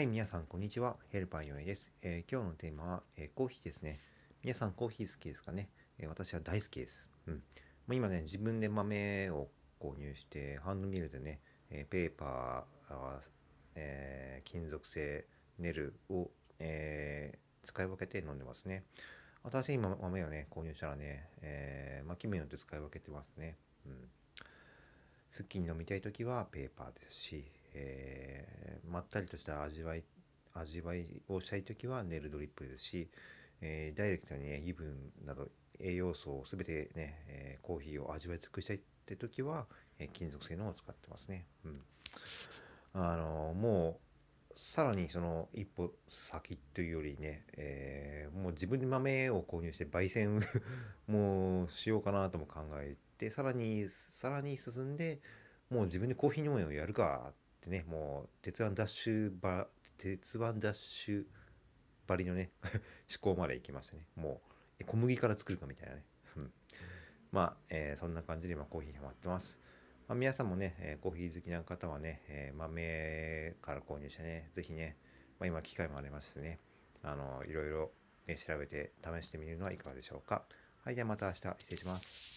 はい、皆さん、こんにちは。ヘルパーヨネです、えー、今日のテーマは、えー、コーヒーですね。皆さん、コーヒー好きですかね、えー、私は大好きです。うん。ま、今ね、自分で豆を購入して、ハンドミルでね、えペーパー、え金属製ネルを、え使い分けて飲んでますね。私、今、豆をね、購入したらね、えまあ、気分によって使い分けてますね。うん。すっきり飲みたいときはペーパーですし、えー、まったりとした味わい味わいをしたいときはネルドリップですし、えー、ダイレクトにね、油分など栄養素をすべてね、えー、コーヒーを味わい尽くしたいってときは、え、金属製のを使ってますね。うん。あのもう、さらにその一歩先というよりね、えー、もう自分で豆を購入して焙煎 もうしようかなとも考えて、さらに、さらに進んで、もう自分でコーヒー農園をやるかってね、もう、鉄腕ダッシュば、鉄腕ダッシュばりのね 思考まで行きましたね。もう、小麦から作るかみたいなね。まあ、えー、そんな感じで今コーヒーにハマってます。まあ、皆さんもね、えー、コーヒー好きな方はね、えー、豆から購入してね、ぜひね、まあ、今機会もありますしね、あの、いろいろ、ね、調べて試してみるのはいかがでしょうか。はい、ではまた明日失礼します。